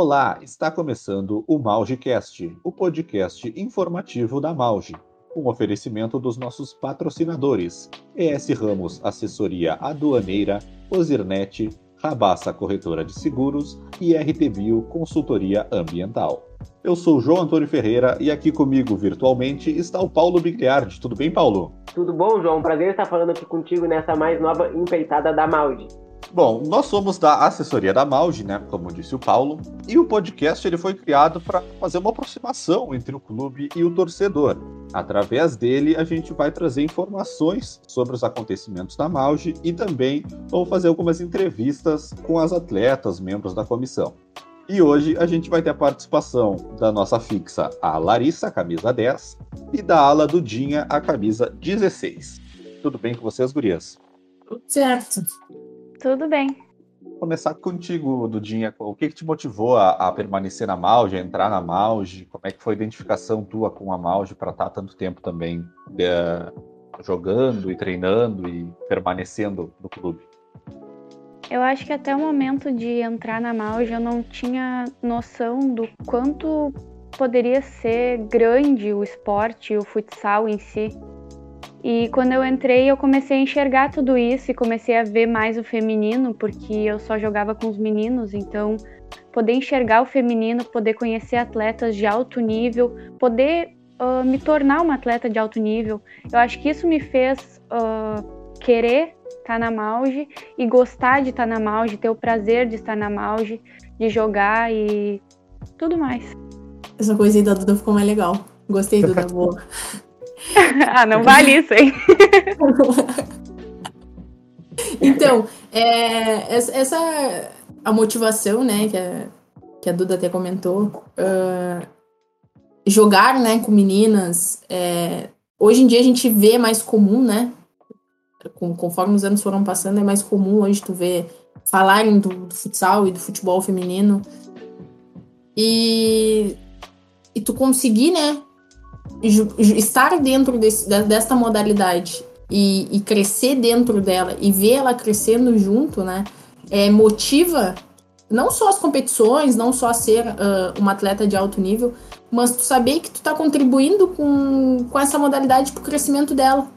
Olá, está começando o MaugeCast, o podcast informativo da Mauge, com oferecimento dos nossos patrocinadores: ES Ramos Assessoria Aduaneira, Ozirnet, Rabassa Corretora de Seguros e RTBio Consultoria Ambiental. Eu sou João Antônio Ferreira e aqui comigo virtualmente está o Paulo Bigliardi. Tudo bem, Paulo? Tudo bom, João? Prazer estar falando aqui contigo nessa mais nova empreitada da Maude. Bom, nós somos da assessoria da Maude, né, como disse o Paulo, e o podcast ele foi criado para fazer uma aproximação entre o clube e o torcedor. Através dele, a gente vai trazer informações sobre os acontecimentos da Maude e também vamos fazer algumas entrevistas com as atletas, membros da comissão. E hoje a gente vai ter a participação da nossa fixa, a Larissa, camisa 10, e da ala Dudinha, a camisa 16. Tudo bem com vocês, gurias? Tudo certo. Tudo bem. Vou começar contigo, Dudinha. O que, que te motivou a, a, permanecer na Mauge, a entrar na Mauge? Como é que foi a identificação tua com a Mauge para estar tanto tempo também de, jogando e treinando e permanecendo no clube? Eu acho que até o momento de entrar na Mauge eu não tinha noção do quanto poderia ser grande o esporte, o futsal em si. E quando eu entrei, eu comecei a enxergar tudo isso e comecei a ver mais o feminino, porque eu só jogava com os meninos, então poder enxergar o feminino, poder conhecer atletas de alto nível, poder uh, me tornar uma atleta de alto nível, eu acho que isso me fez uh, querer estar tá na Mauge e gostar de estar tá na Mauge, ter o prazer de estar na Mauge, de jogar e tudo mais. Essa coisa aí da Duda ficou mais legal. Gostei, Duda, boa. ah, não vale isso, hein? então, é, essa a motivação, né, que a, que a Duda até comentou, uh, jogar, né, com meninas, é, hoje em dia a gente vê mais comum, né, com, conforme os anos foram passando, é mais comum hoje tu ver falarem do, do futsal e do futebol feminino e, e tu conseguir, né, estar dentro desse, modalidade e, e, crescer dentro dela e ver ela crescendo junto, né? É, motiva não só as competições, não só ser uh, uma atleta de alto nível, mas tu saber que tu tá contribuindo com, com essa modalidade pro crescimento dela.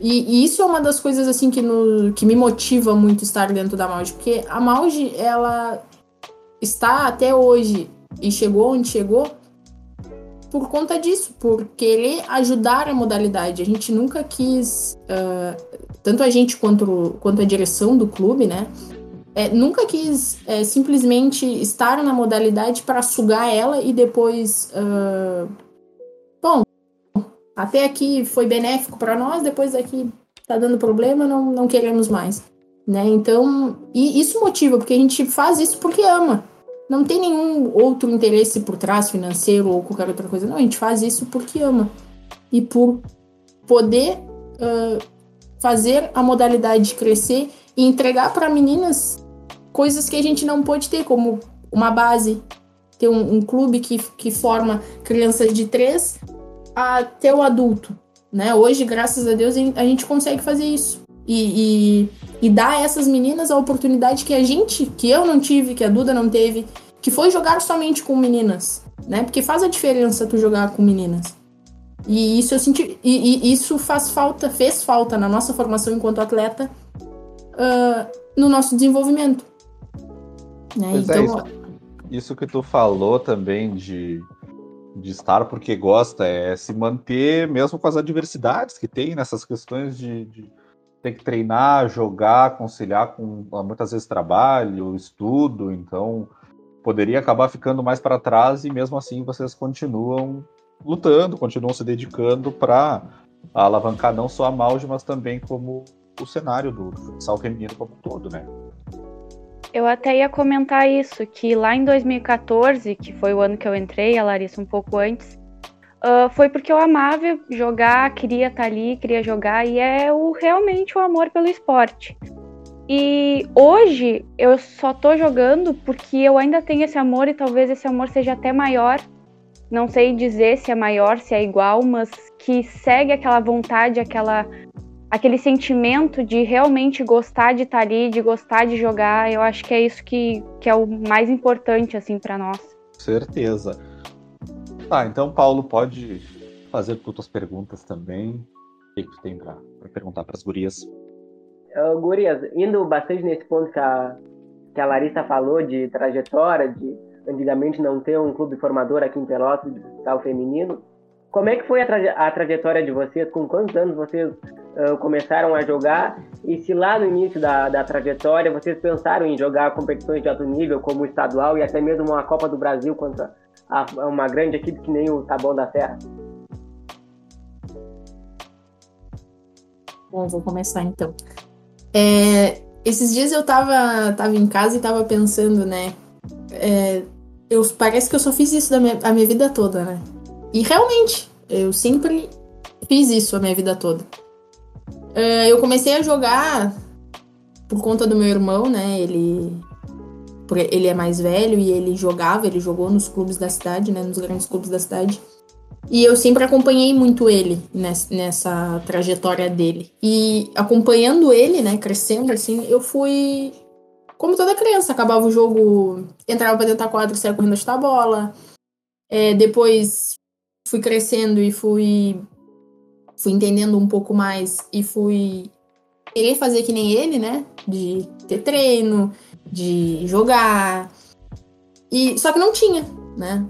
E, e, isso é uma das coisas assim que, no, que me motiva muito estar dentro da Mauge, porque a Mauge, ela está até hoje e chegou onde chegou por conta disso, por querer ajudar a modalidade. A gente nunca quis, uh, tanto a gente quanto, quanto a direção do clube, né? É, nunca quis é, simplesmente estar na modalidade para sugar ela e depois. Uh, bom, até aqui foi benéfico para nós, depois daqui tá dando problema, não, não queremos mais. Né? Então, e isso motiva, porque a gente faz isso porque ama não tem nenhum outro interesse por trás, financeiro ou qualquer outra coisa. Não, a gente faz isso porque ama. E por poder uh, fazer a modalidade crescer e entregar para meninas coisas que a gente não pode ter, como uma base, ter um, um clube que, que forma crianças de três até o adulto. Né? Hoje, graças a Deus, a gente consegue fazer isso. E, e, e dar a essas meninas a oportunidade que a gente, que eu não tive, que a Duda não teve, que foi jogar somente com meninas, né? Porque faz a diferença tu jogar com meninas. E isso eu senti, e, e isso faz falta, fez falta na nossa formação enquanto atleta, uh, no nosso desenvolvimento. Né? Pois é, então, é, isso, isso que tu falou também de de estar porque gosta, é se manter mesmo com as adversidades que tem nessas questões de, de ter que treinar, jogar, conciliar com muitas vezes trabalho, estudo, então poderia acabar ficando mais para trás e mesmo assim vocês continuam lutando, continuam se dedicando para alavancar não só a Mauge, mas também como o cenário do futsal feminino como um todo, né? Eu até ia comentar isso, que lá em 2014, que foi o ano que eu entrei, a Larissa um pouco antes, uh, foi porque eu amava jogar, queria estar tá ali, queria jogar, e é o, realmente o amor pelo esporte. E hoje eu só tô jogando porque eu ainda tenho esse amor e talvez esse amor seja até maior. Não sei dizer se é maior, se é igual, mas que segue aquela vontade, aquela aquele sentimento de realmente gostar de estar tá ali, de gostar de jogar, eu acho que é isso que, que é o mais importante assim para nós. Certeza. Tá, então Paulo pode fazer outras perguntas também. O que, tu tem para perguntar para as gurias? Uh, gurias, indo bastante nesse ponto que a, que a Larissa falou de trajetória, de antigamente não ter um clube formador aqui em Pelotas de futsal feminino, como é que foi a, a, trajetória de vocês? Com quantos anos vocês uh, começaram a jogar? E se lá no início da, da trajetória vocês pensaram em jogar competições de alto nível, como estadual e até mesmo uma Copa do Brasil contra uma grande equipe que nem o Taboão da Serra? Bom, vou começar então. É, esses dias eu tava, tava em casa e tava pensando, né? É, eu, parece que eu só fiz isso da minha, a minha vida toda, né? E realmente, eu sempre fiz isso a minha vida toda. Uh, eu comecei a jogar por conta do meu irmão, né? Ele, ele é mais velho e ele jogava, ele jogou nos clubes da cidade, né? Nos grandes clubes da cidade. E eu sempre acompanhei muito ele nessa, nessa trajetória dele. E acompanhando ele, né, crescendo assim, eu fui. Como toda criança, acabava o jogo, entrava pra dentro da quadra saia correndo a bola. É, depois fui crescendo e fui fui entendendo um pouco mais e fui querer fazer que nem ele, né? De ter treino, de jogar. E só que não tinha, né?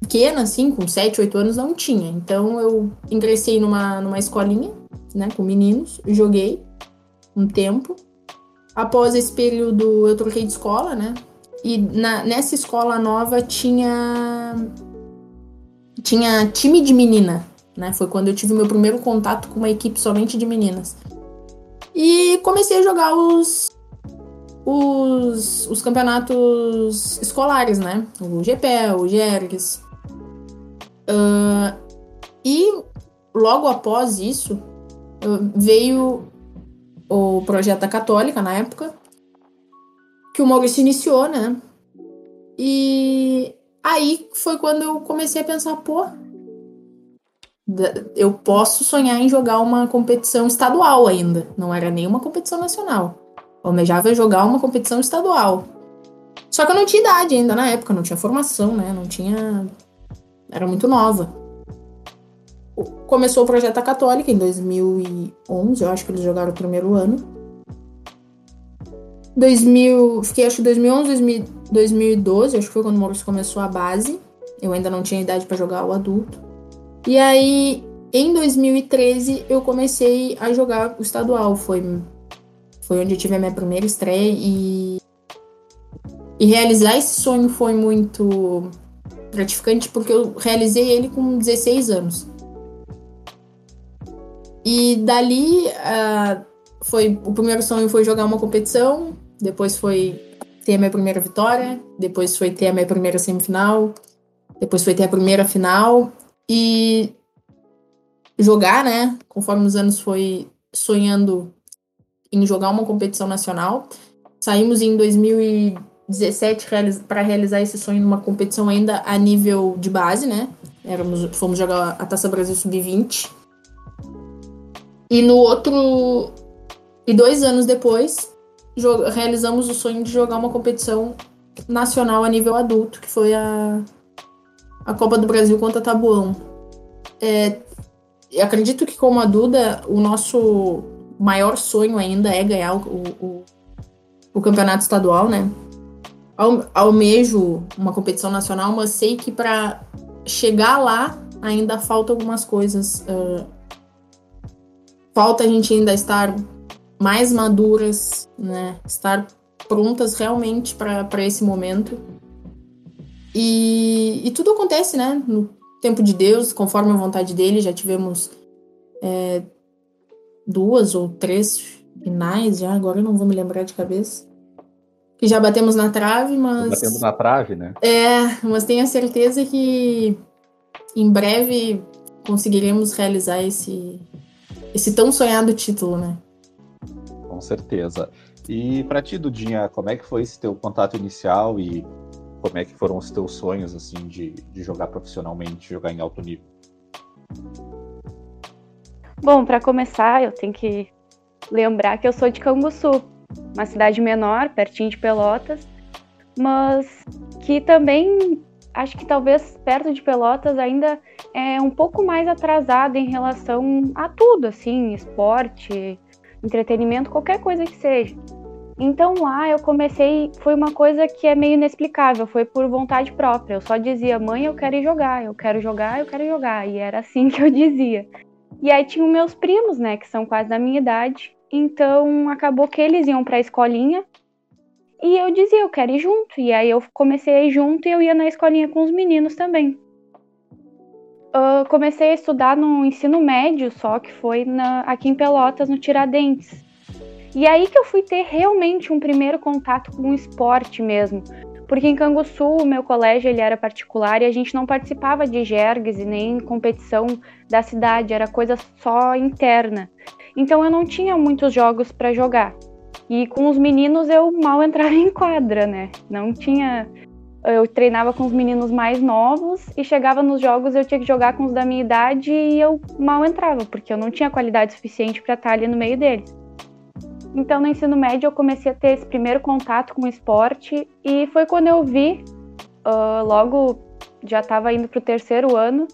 Pequena assim, com 7, 8 anos não tinha. Então eu ingressei numa numa escolinha, né, com meninos, joguei um tempo. Após esse período eu troquei de escola, né? E na, nessa escola nova tinha tinha time de menina, né? Foi quando eu tive meu primeiro contato com uma equipe somente de meninas. E comecei a jogar os os, os campeonatos escolares, né? O GPE, o GERGS. Uh, e logo após isso, veio o projeto da Católica na época, que o Maurício iniciou, né? E Aí foi quando eu comecei a pensar, pô, eu posso sonhar em jogar uma competição estadual ainda. Não era nenhuma competição nacional. Almejava jogar uma competição estadual. Só que eu não tinha idade ainda na época, não tinha formação, né? Não tinha. Era muito nova. Começou o projeto Católica em 2011, eu acho que eles jogaram o primeiro ano. 2000, fiquei acho que 2011, 2000, 2012, acho que foi quando o Maurício começou a base. Eu ainda não tinha idade para jogar o adulto. E aí, em 2013, eu comecei a jogar o estadual. Foi, foi onde eu tive a minha primeira estreia e, e realizar esse sonho foi muito gratificante porque eu realizei ele com 16 anos. E dali, uh, foi o primeiro sonho foi jogar uma competição, depois foi ter a minha primeira vitória, depois foi ter a minha primeira semifinal, depois foi ter a primeira final e jogar, né? Conforme os anos foi sonhando em jogar uma competição nacional. Saímos em 2017 para realizar esse sonho numa competição ainda a nível de base, né? Éramos, fomos jogar a Taça Brasil Sub-20. E no outro. E dois anos depois, realizamos o sonho de jogar uma competição nacional a nível adulto, que foi a, a Copa do Brasil contra Tabuão. É, acredito que, como a Duda, o nosso maior sonho ainda é ganhar o, o, o campeonato estadual, né? Almejo uma competição nacional, mas sei que para chegar lá ainda falta algumas coisas. Uh, falta a gente ainda estar mais maduras, né? Estar prontas realmente para esse momento. E, e, tudo acontece, né? No tempo de Deus, conforme a vontade dele. Já tivemos é, duas ou três finais, já agora eu não vou me lembrar de cabeça. Que já batemos na trave, mas. Batendo na trave, né? É, mas tenho a certeza que em breve conseguiremos realizar esse, esse tão sonhado título, né? com certeza. E para ti, Dudinha, como é que foi esse teu contato inicial e como é que foram os teus sonhos assim de, de jogar profissionalmente, jogar em alto nível? Bom, para começar, eu tenho que lembrar que eu sou de Canguçu, uma cidade menor, pertinho de Pelotas, mas que também acho que talvez perto de Pelotas ainda é um pouco mais atrasada em relação a tudo, assim, esporte, entretenimento, qualquer coisa que seja. Então lá eu comecei, foi uma coisa que é meio inexplicável, foi por vontade própria. Eu só dizia, mãe, eu quero ir jogar, eu quero jogar, eu quero jogar. E era assim que eu dizia. E aí tinham meus primos, né, que são quase da minha idade. Então acabou que eles iam para a escolinha e eu dizia, eu quero ir junto. E aí eu comecei a ir junto e eu ia na escolinha com os meninos também. Uh, comecei a estudar no ensino médio, só que foi na, aqui em Pelotas, no Tiradentes. E aí que eu fui ter realmente um primeiro contato com o esporte mesmo. Porque em Canguçu, o meu colégio ele era particular e a gente não participava de jergues e nem competição da cidade, era coisa só interna. Então eu não tinha muitos jogos para jogar. E com os meninos eu mal entrava em quadra, né? Não tinha. Eu treinava com os meninos mais novos e chegava nos jogos eu tinha que jogar com os da minha idade e eu mal entrava, porque eu não tinha qualidade suficiente para estar ali no meio deles. Então, no ensino médio, eu comecei a ter esse primeiro contato com o esporte e foi quando eu vi, uh, logo já estava indo para o terceiro ano,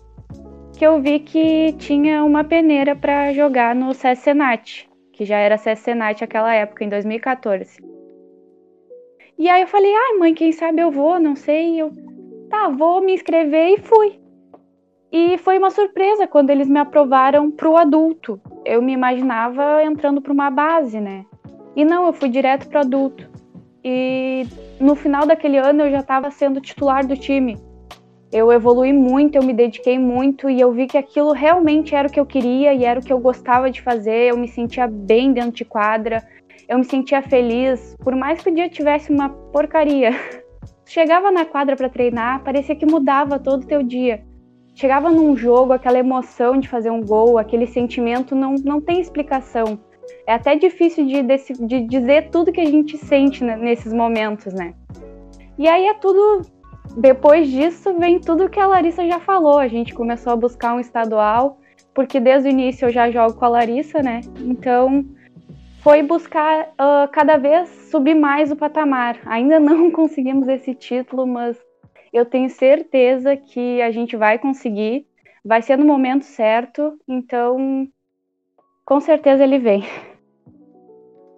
que eu vi que tinha uma peneira para jogar no CS Senat, que já era CS Senat naquela época, em 2014. E aí eu falei, ai mãe, quem sabe eu vou, não sei. Eu, tá, vou me inscrever e fui. E foi uma surpresa quando eles me aprovaram para o adulto. Eu me imaginava entrando para uma base, né? E não, eu fui direto para adulto. E no final daquele ano eu já estava sendo titular do time. Eu evolui muito, eu me dediquei muito e eu vi que aquilo realmente era o que eu queria e era o que eu gostava de fazer. Eu me sentia bem dentro de quadra, eu me sentia feliz, por mais que o dia tivesse uma porcaria. Chegava na quadra para treinar, parecia que mudava todo o teu dia. Chegava num jogo, aquela emoção de fazer um gol, aquele sentimento não, não tem explicação é até difícil de, de dizer tudo que a gente sente né, nesses momentos, né? E aí é tudo. Depois disso, vem tudo que a Larissa já falou. A gente começou a buscar um estadual, porque desde o início eu já jogo com a Larissa, né? Então foi buscar uh, cada vez subir mais o patamar. Ainda não conseguimos esse título, mas eu tenho certeza que a gente vai conseguir. Vai ser no momento certo, então com certeza ele vem.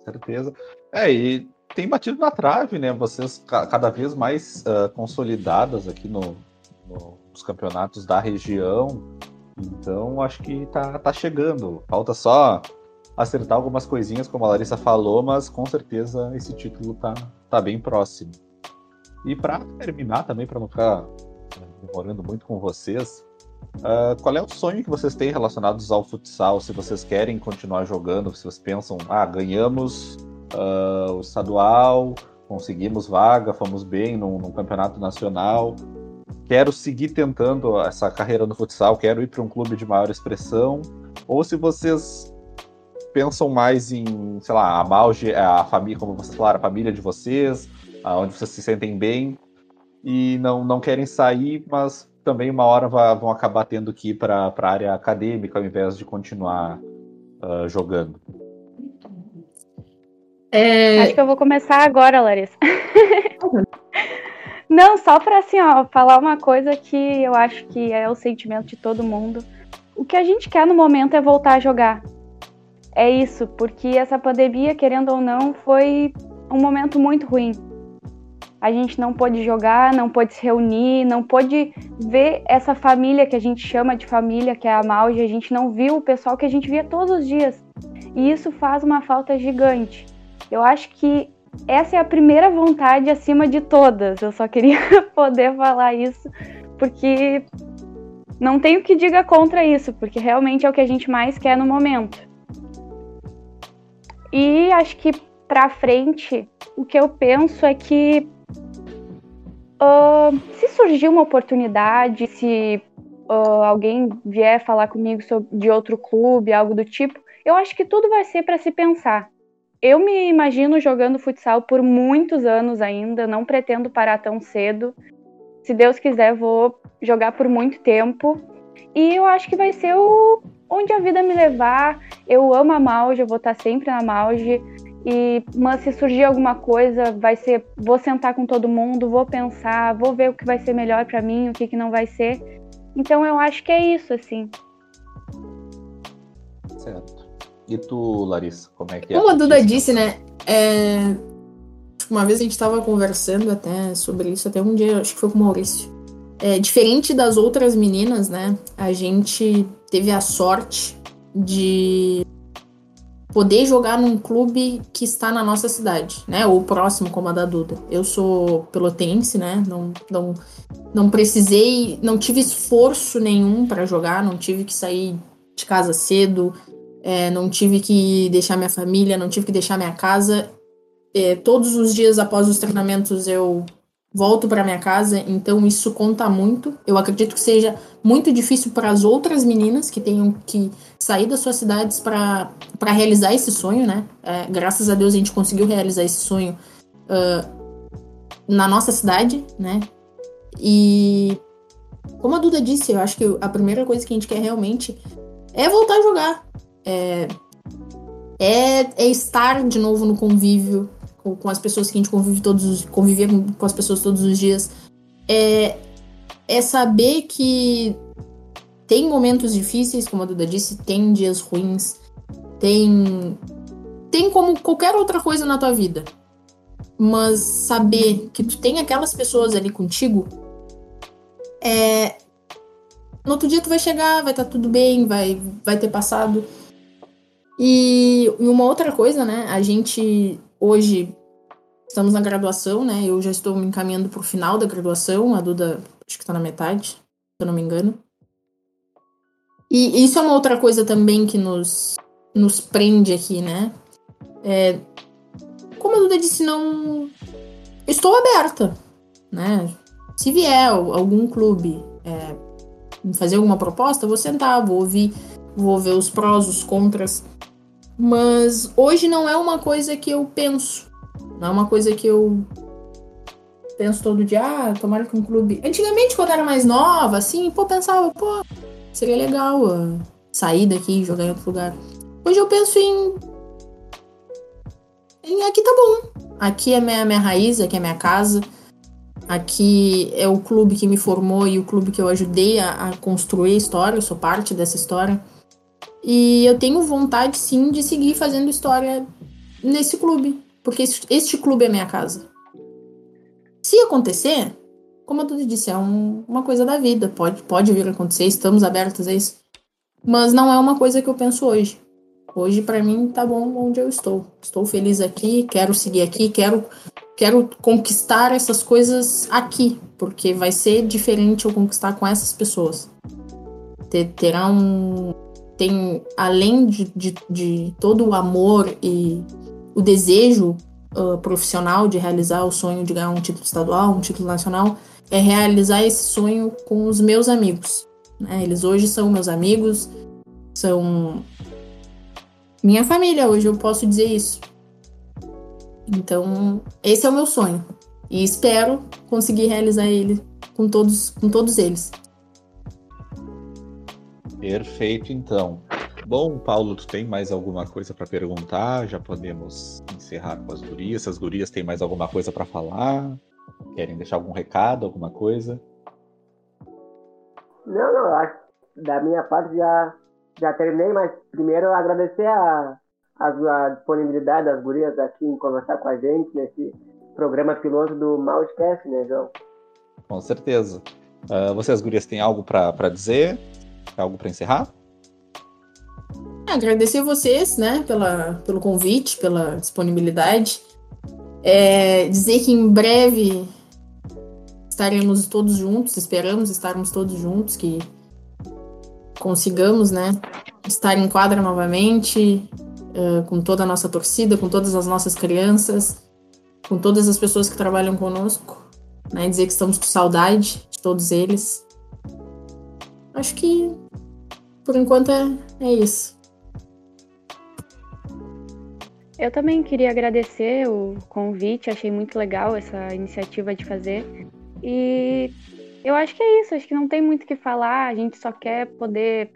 Certeza. É, e tem batido na trave, né? Vocês cada vez mais uh, consolidadas aqui no, no, nos campeonatos da região. Então, acho que tá, tá chegando. Falta só acertar algumas coisinhas, como a Larissa falou, mas com certeza esse título tá, tá bem próximo. E para terminar também, para não ficar demorando muito com vocês, Uh, qual é o sonho que vocês têm relacionados ao futsal? Se vocês querem continuar jogando, se vocês pensam, ah, ganhamos uh, o estadual, conseguimos vaga, fomos bem num, num, campeonato nacional, quero seguir tentando essa carreira no futsal, quero ir para um clube de maior expressão, ou se vocês pensam mais em, sei lá, a família, como vocês falaram, a família de vocês, onde vocês se sentem bem e não, não querem sair, mas também uma hora vão acabar tendo que ir para a área acadêmica ao invés de continuar uh, jogando. É... Acho que eu vou começar agora, Larissa. Não, só para assim, ó, falar uma coisa que eu acho que é o sentimento de todo mundo. O que a gente quer no momento é voltar a jogar. É isso, porque essa pandemia, querendo ou não, foi um momento muito ruim a gente não pôde jogar, não pôde se reunir, não pôde ver essa família que a gente chama de família, que é a Malge, a gente não viu o pessoal que a gente via todos os dias. E isso faz uma falta gigante. Eu acho que essa é a primeira vontade acima de todas. Eu só queria poder falar isso, porque não tenho que diga contra isso, porque realmente é o que a gente mais quer no momento. E acho que para frente, o que eu penso é que Uh, se surgir uma oportunidade, se uh, alguém vier falar comigo sobre, de outro clube, algo do tipo, eu acho que tudo vai ser para se pensar. Eu me imagino jogando futsal por muitos anos ainda, não pretendo parar tão cedo. Se Deus quiser, vou jogar por muito tempo. E eu acho que vai ser o onde a vida me levar. Eu amo a Mauge, eu vou estar sempre na Mauge. E, mas se surgir alguma coisa, vai ser, vou sentar com todo mundo, vou pensar, vou ver o que vai ser melhor para mim, o que, que não vai ser. Então eu acho que é isso, assim. Certo. E tu, Larissa, como é que é? Como a Duda disse, né? É... Uma vez a gente estava conversando até sobre isso, até um dia, acho que foi com o Maurício. É, diferente das outras meninas, né? A gente teve a sorte de poder jogar num clube que está na nossa cidade, né? Ou próximo, como a da Duda. Eu sou pelotense, né? Não, não, não precisei, não tive esforço nenhum para jogar, não tive que sair de casa cedo, é, não tive que deixar minha família, não tive que deixar minha casa. É, todos os dias após os treinamentos eu volto para minha casa, então isso conta muito. Eu acredito que seja muito difícil para as outras meninas que tenham que sair das suas cidades para realizar esse sonho, né? É, graças a Deus a gente conseguiu realizar esse sonho uh, na nossa cidade, né? E como a Duda disse, eu acho que a primeira coisa que a gente quer realmente é voltar a jogar. É, é, é estar de novo no convívio, com, com as pessoas que a gente convive todos os, conviver com as pessoas todos os dias, é, é saber que tem momentos difíceis, como a Duda disse, tem dias ruins, tem tem como qualquer outra coisa na tua vida. Mas saber que tu tem aquelas pessoas ali contigo, é no outro dia tu vai chegar, vai estar tá tudo bem, vai vai ter passado. E uma outra coisa, né? A gente Hoje estamos na graduação, né? Eu já estou me encaminhando para o final da graduação, a Duda acho que está na metade, se eu não me engano. E isso é uma outra coisa também que nos, nos prende aqui, né? É, como a Duda disse, não. Estou aberta, né? Se vier algum clube é, fazer alguma proposta, vou sentar, vou ouvir, vou ver os prós, os contras. Mas hoje não é uma coisa que eu penso. Não é uma coisa que eu penso todo dia, ah, tomara que um clube. Antigamente, quando era mais nova, assim, pô, pensava, pô, seria legal uh, sair daqui e jogar em outro lugar. Hoje eu penso em. em aqui tá bom. Aqui é minha, minha raiz, aqui é minha casa. Aqui é o clube que me formou e o clube que eu ajudei a, a construir a história, eu sou parte dessa história. E eu tenho vontade, sim, de seguir fazendo história nesse clube. Porque este clube é minha casa. Se acontecer, como eu te disse, é um, uma coisa da vida. Pode, pode vir a acontecer, estamos abertos a isso. Mas não é uma coisa que eu penso hoje. Hoje, para mim, tá bom onde eu estou. Estou feliz aqui, quero seguir aqui, quero, quero conquistar essas coisas aqui. Porque vai ser diferente eu conquistar com essas pessoas. Ter, terá um, tem, além de, de, de todo o amor e o desejo uh, profissional de realizar o sonho de ganhar um título estadual, um título nacional, é realizar esse sonho com os meus amigos. Né? Eles hoje são meus amigos, são minha família, hoje eu posso dizer isso. Então, esse é o meu sonho. E espero conseguir realizar ele com todos, com todos eles. Perfeito, então. Bom, Paulo, tu tem mais alguma coisa para perguntar? Já podemos encerrar com as gurias. Se as gurias têm mais alguma coisa para falar, querem deixar algum recado, alguma coisa? Não, não, acho da minha parte já, já terminei, mas primeiro agradecer a, a, a disponibilidade das gurias aqui em conversar com a gente nesse programa piloto do Mousecast, né, João? Com certeza. Uh, vocês, gurias, têm algo para dizer? Algo para encerrar? Agradecer vocês, né, pela, pelo convite, pela disponibilidade. É, dizer que em breve estaremos todos juntos, esperamos estarmos todos juntos, que consigamos, né, estar em quadra novamente, uh, com toda a nossa torcida, com todas as nossas crianças, com todas as pessoas que trabalham conosco, né, dizer que estamos com saudade de todos eles. Acho que por enquanto é, é isso. Eu também queria agradecer o convite, achei muito legal essa iniciativa de fazer. E Eu acho que é isso, acho que não tem muito o que falar, a gente só quer poder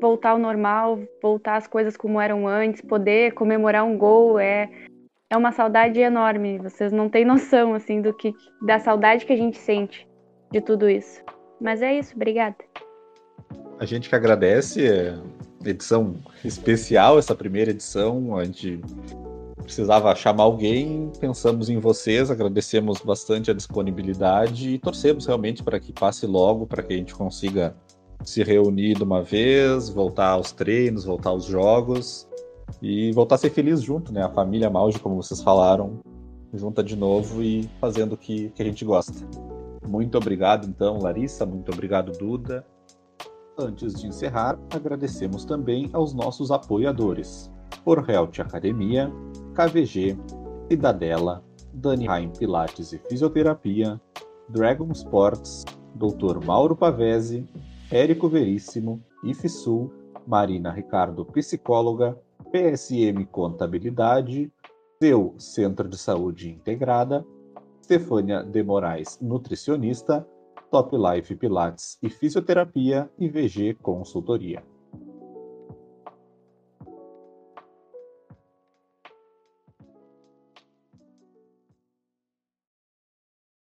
voltar ao normal, voltar às coisas como eram antes, poder comemorar um gol, é é uma saudade enorme. Vocês não têm noção assim do que da saudade que a gente sente de tudo isso. Mas é isso, obrigada. A gente que agradece, é edição especial essa primeira edição, a gente precisava chamar alguém, pensamos em vocês, agradecemos bastante a disponibilidade e torcemos realmente para que passe logo, para que a gente consiga se reunir de uma vez, voltar aos treinos, voltar aos jogos e voltar a ser feliz junto, né? A família Mauge, como vocês falaram, junta de novo e fazendo o que, que a gente gosta. Muito obrigado, então, Larissa, muito obrigado, Duda. Antes de encerrar, agradecemos também aos nossos apoiadores: Health Academia, KVG, Cidadela, Dani Heim Pilates e Fisioterapia, Dragon Sports, Dr. Mauro Pavese, Érico Veríssimo, IFSUL, Marina Ricardo Psicóloga, PSM Contabilidade, seu Centro de Saúde Integrada, Stefânia de Moraes Nutricionista, Top Life Pilates e Fisioterapia e VG Consultoria.